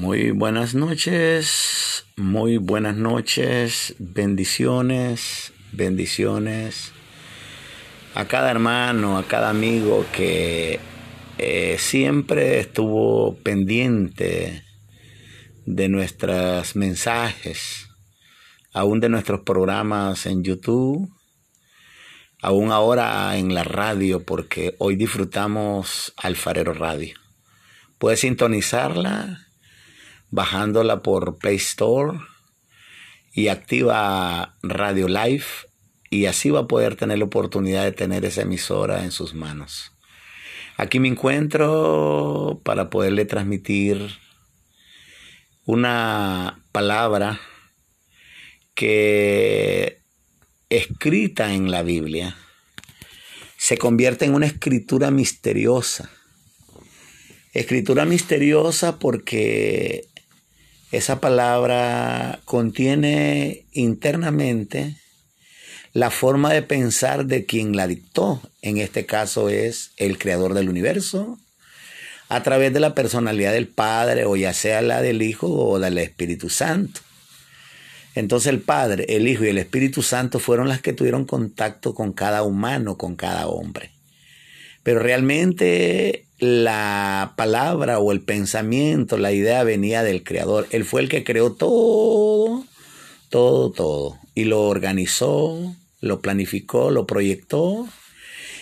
Muy buenas noches, muy buenas noches, bendiciones, bendiciones a cada hermano, a cada amigo que eh, siempre estuvo pendiente de nuestros mensajes, aún de nuestros programas en YouTube, aún ahora en la radio, porque hoy disfrutamos Alfarero Radio. Puedes sintonizarla bajándola por Play Store y activa Radio Live y así va a poder tener la oportunidad de tener esa emisora en sus manos. Aquí me encuentro para poderle transmitir una palabra que escrita en la Biblia se convierte en una escritura misteriosa. Escritura misteriosa porque esa palabra contiene internamente la forma de pensar de quien la dictó. En este caso es el creador del universo, a través de la personalidad del Padre, o ya sea la del Hijo o del Espíritu Santo. Entonces el Padre, el Hijo y el Espíritu Santo fueron las que tuvieron contacto con cada humano, con cada hombre. Pero realmente la palabra o el pensamiento, la idea venía del Creador. Él fue el que creó todo, todo, todo. Y lo organizó, lo planificó, lo proyectó.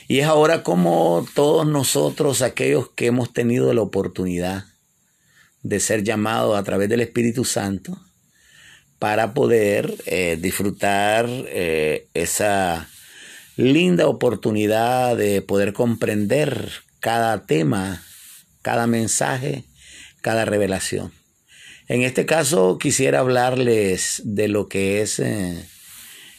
Y es ahora como todos nosotros, aquellos que hemos tenido la oportunidad de ser llamados a través del Espíritu Santo, para poder eh, disfrutar eh, esa linda oportunidad de poder comprender cada tema, cada mensaje, cada revelación. En este caso quisiera hablarles de lo que es eh,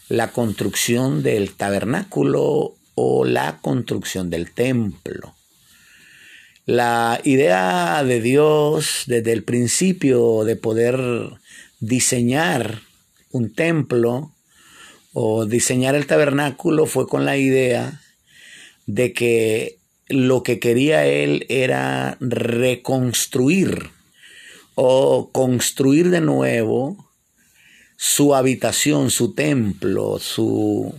la construcción del tabernáculo o la construcción del templo. La idea de Dios desde el principio de poder diseñar un templo o diseñar el tabernáculo fue con la idea de que lo que quería él era reconstruir o construir de nuevo su habitación, su templo, su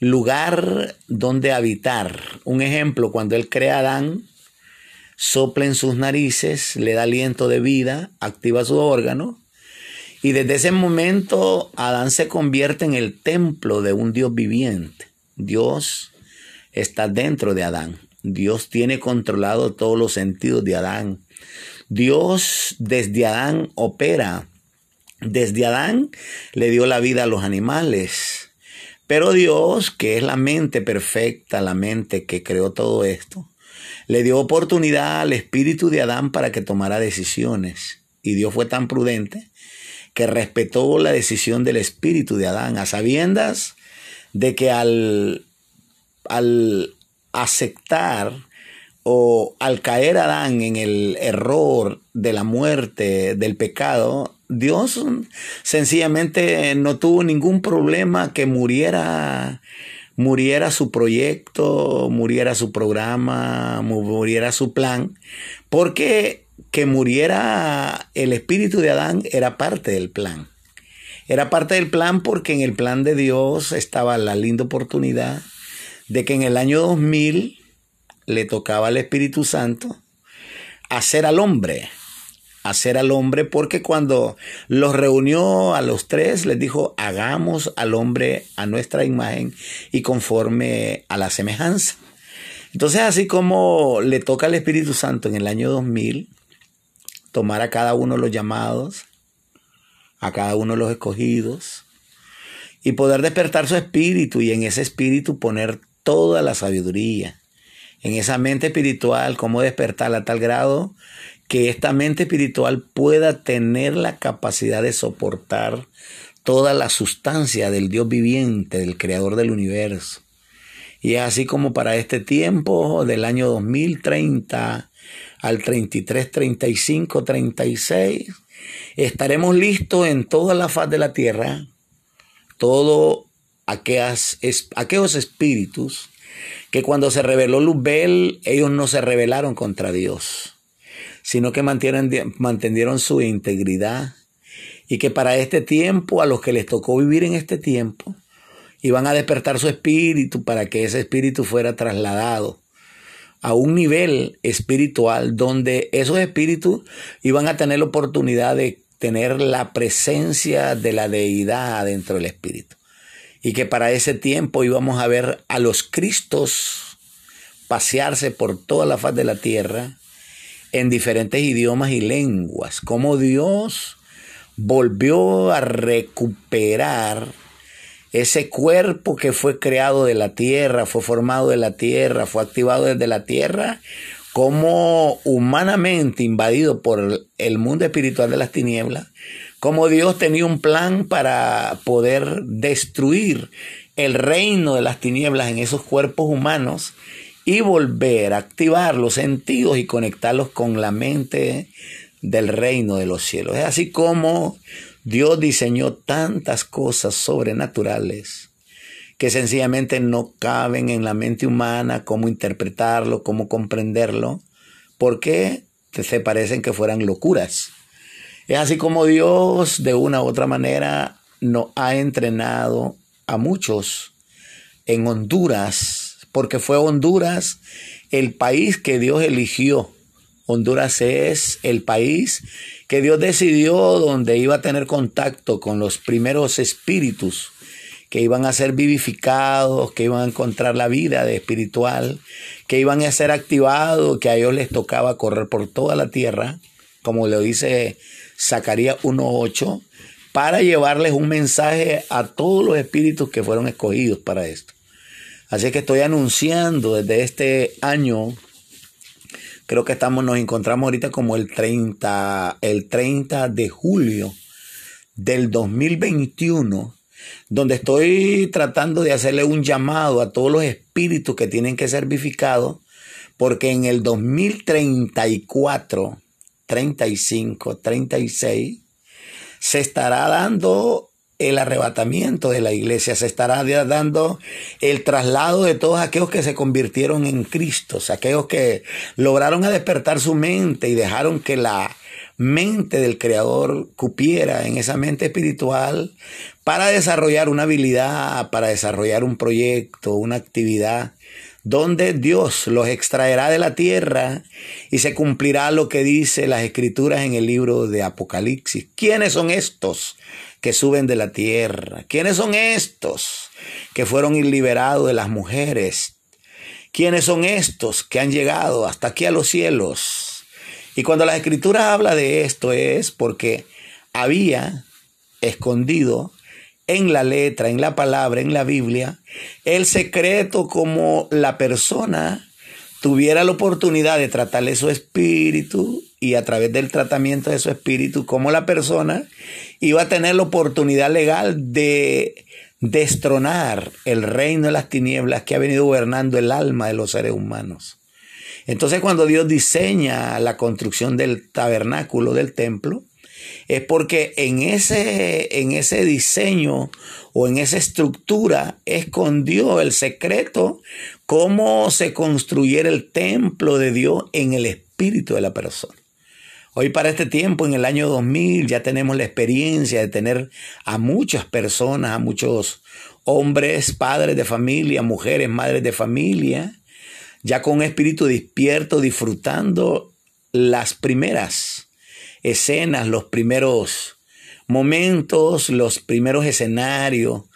lugar donde habitar. Un ejemplo, cuando él crea a Adán, sopla en sus narices, le da aliento de vida, activa su órgano, y desde ese momento Adán se convierte en el templo de un Dios viviente. Dios está dentro de Adán. Dios tiene controlado todos los sentidos de Adán. Dios desde Adán opera. Desde Adán le dio la vida a los animales. Pero Dios, que es la mente perfecta, la mente que creó todo esto, le dio oportunidad al espíritu de Adán para que tomara decisiones. Y Dios fue tan prudente que respetó la decisión del espíritu de Adán, a sabiendas de que al, al aceptar o al caer Adán en el error de la muerte, del pecado, Dios sencillamente no tuvo ningún problema que muriera muriera su proyecto, muriera su programa, muriera su plan, porque que muriera el espíritu de Adán era parte del plan. Era parte del plan porque en el plan de Dios estaba la linda oportunidad de que en el año 2000 le tocaba al Espíritu Santo hacer al hombre, hacer al hombre, porque cuando los reunió a los tres, les dijo, hagamos al hombre a nuestra imagen y conforme a la semejanza. Entonces, así como le toca al Espíritu Santo en el año 2000, tomar a cada uno los llamados, a cada uno los escogidos, y poder despertar su espíritu y en ese espíritu poner toda la sabiduría. En esa mente espiritual, cómo despertarla a tal grado que esta mente espiritual pueda tener la capacidad de soportar toda la sustancia del Dios viviente, del Creador del universo. Y así como para este tiempo del año 2030 al 33, 35, 36, estaremos listos en toda la faz de la tierra, todo aquellos espíritus que cuando se reveló Luzbel, ellos no se rebelaron contra Dios, sino que mantendieron su integridad y que para este tiempo, a los que les tocó vivir en este tiempo, iban a despertar su espíritu para que ese espíritu fuera trasladado a un nivel espiritual donde esos espíritus iban a tener la oportunidad de tener la presencia de la deidad dentro del espíritu. Y que para ese tiempo íbamos a ver a los Cristos pasearse por toda la faz de la tierra en diferentes idiomas y lenguas. Como Dios volvió a recuperar ese cuerpo que fue creado de la tierra, fue formado de la tierra, fue activado desde la tierra, como humanamente invadido por el mundo espiritual de las tinieblas, como Dios tenía un plan para poder destruir el reino de las tinieblas en esos cuerpos humanos y volver a activar los sentidos y conectarlos con la mente del reino de los cielos. Es así como Dios diseñó tantas cosas sobrenaturales que sencillamente no caben en la mente humana cómo interpretarlo, cómo comprenderlo, porque se parecen que fueran locuras. Es así como Dios de una u otra manera nos ha entrenado a muchos en Honduras, porque fue Honduras el país que Dios eligió. Honduras es el país que Dios decidió donde iba a tener contacto con los primeros espíritus que iban a ser vivificados, que iban a encontrar la vida de espiritual, que iban a ser activados, que a ellos les tocaba correr por toda la tierra, como lo dice Zacarías 1.8, para llevarles un mensaje a todos los espíritus que fueron escogidos para esto. Así que estoy anunciando desde este año creo que estamos, nos encontramos ahorita como el 30, el 30 de julio del 2021, donde estoy tratando de hacerle un llamado a todos los espíritus que tienen que ser vivificados, porque en el 2034, 35, 36, se estará dando el arrebatamiento de la iglesia, se estará dando el traslado de todos aquellos que se convirtieron en Cristo, aquellos que lograron despertar su mente y dejaron que la mente del Creador cupiera en esa mente espiritual para desarrollar una habilidad, para desarrollar un proyecto, una actividad donde Dios los extraerá de la tierra y se cumplirá lo que dice las escrituras en el libro de Apocalipsis. ¿Quiénes son estos? que suben de la tierra. ¿Quiénes son estos que fueron liberados de las mujeres? ¿Quiénes son estos que han llegado hasta aquí a los cielos? Y cuando la escritura habla de esto es porque había escondido en la letra, en la palabra, en la Biblia, el secreto como la persona tuviera la oportunidad de tratarle su espíritu y a través del tratamiento de su espíritu, como la persona iba a tener la oportunidad legal de destronar el reino de las tinieblas que ha venido gobernando el alma de los seres humanos. Entonces cuando Dios diseña la construcción del tabernáculo, del templo, es porque en ese, en ese diseño o en esa estructura escondió el secreto cómo se construyera el templo de Dios en el espíritu de la persona. Hoy para este tiempo, en el año 2000, ya tenemos la experiencia de tener a muchas personas, a muchos hombres, padres de familia, mujeres, madres de familia, ya con un espíritu despierto, disfrutando las primeras escenas, los primeros momentos, los primeros escenarios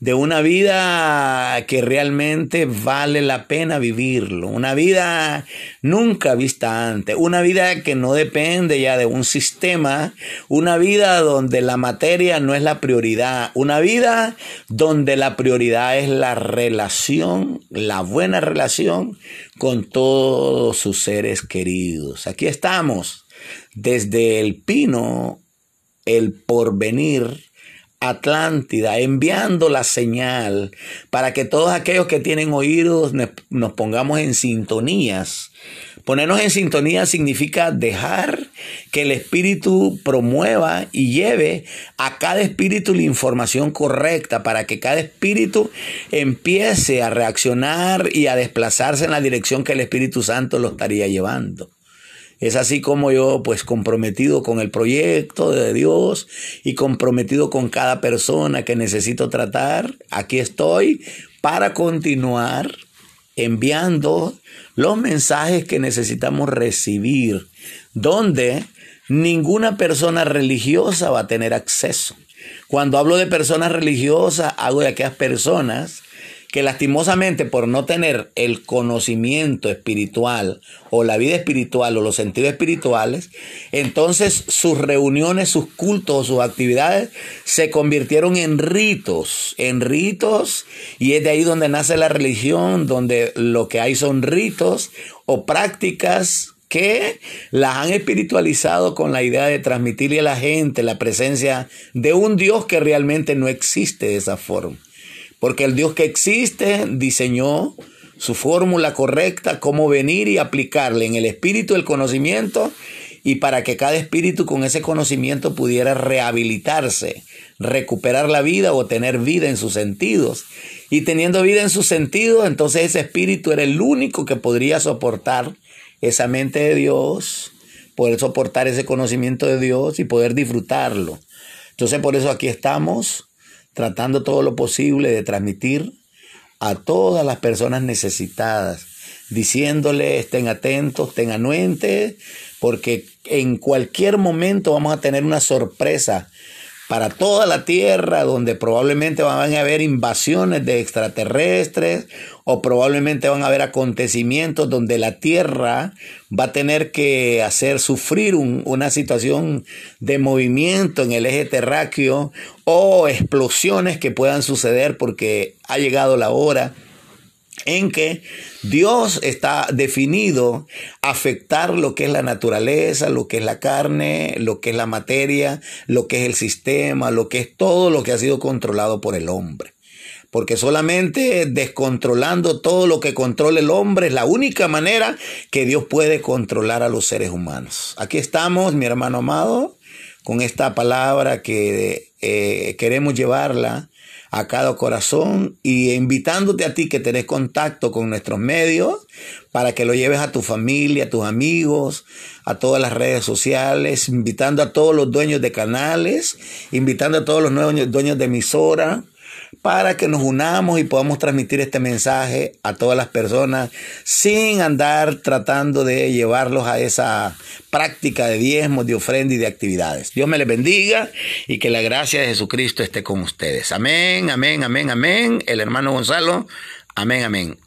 de una vida que realmente vale la pena vivirlo, una vida nunca vista antes, una vida que no depende ya de un sistema, una vida donde la materia no es la prioridad, una vida donde la prioridad es la relación, la buena relación con todos sus seres queridos. Aquí estamos, desde el pino, el porvenir, Atlántida, enviando la señal para que todos aquellos que tienen oídos nos pongamos en sintonías. Ponernos en sintonía significa dejar que el espíritu promueva y lleve a cada espíritu la información correcta para que cada espíritu empiece a reaccionar y a desplazarse en la dirección que el Espíritu Santo lo estaría llevando. Es así como yo, pues comprometido con el proyecto de Dios y comprometido con cada persona que necesito tratar, aquí estoy para continuar enviando los mensajes que necesitamos recibir, donde ninguna persona religiosa va a tener acceso. Cuando hablo de personas religiosas, hago de aquellas personas que lastimosamente por no tener el conocimiento espiritual o la vida espiritual o los sentidos espirituales, entonces sus reuniones, sus cultos, sus actividades se convirtieron en ritos, en ritos, y es de ahí donde nace la religión, donde lo que hay son ritos o prácticas que las han espiritualizado con la idea de transmitirle a la gente la presencia de un Dios que realmente no existe de esa forma. Porque el Dios que existe diseñó su fórmula correcta, cómo venir y aplicarle en el espíritu el conocimiento y para que cada espíritu con ese conocimiento pudiera rehabilitarse, recuperar la vida o tener vida en sus sentidos. Y teniendo vida en sus sentidos, entonces ese espíritu era el único que podría soportar esa mente de Dios, poder soportar ese conocimiento de Dios y poder disfrutarlo. Entonces por eso aquí estamos tratando todo lo posible de transmitir a todas las personas necesitadas, diciéndole estén atentos, estén anuentes, porque en cualquier momento vamos a tener una sorpresa para toda la Tierra, donde probablemente van a haber invasiones de extraterrestres o probablemente van a haber acontecimientos donde la Tierra va a tener que hacer sufrir una situación de movimiento en el eje terráqueo o explosiones que puedan suceder porque ha llegado la hora en que Dios está definido afectar lo que es la naturaleza, lo que es la carne, lo que es la materia, lo que es el sistema, lo que es todo lo que ha sido controlado por el hombre. Porque solamente descontrolando todo lo que controla el hombre es la única manera que Dios puede controlar a los seres humanos. Aquí estamos, mi hermano amado, con esta palabra que eh, queremos llevarla a cada corazón y invitándote a ti que tenés contacto con nuestros medios para que lo lleves a tu familia, a tus amigos, a todas las redes sociales, invitando a todos los dueños de canales, invitando a todos los nuevos dueños de emisora, para que nos unamos y podamos transmitir este mensaje a todas las personas sin andar tratando de llevarlos a esa práctica de diezmos, de ofrenda y de actividades. Dios me les bendiga y que la gracia de Jesucristo esté con ustedes. Amén, amén, amén, amén. El hermano Gonzalo, amén, amén.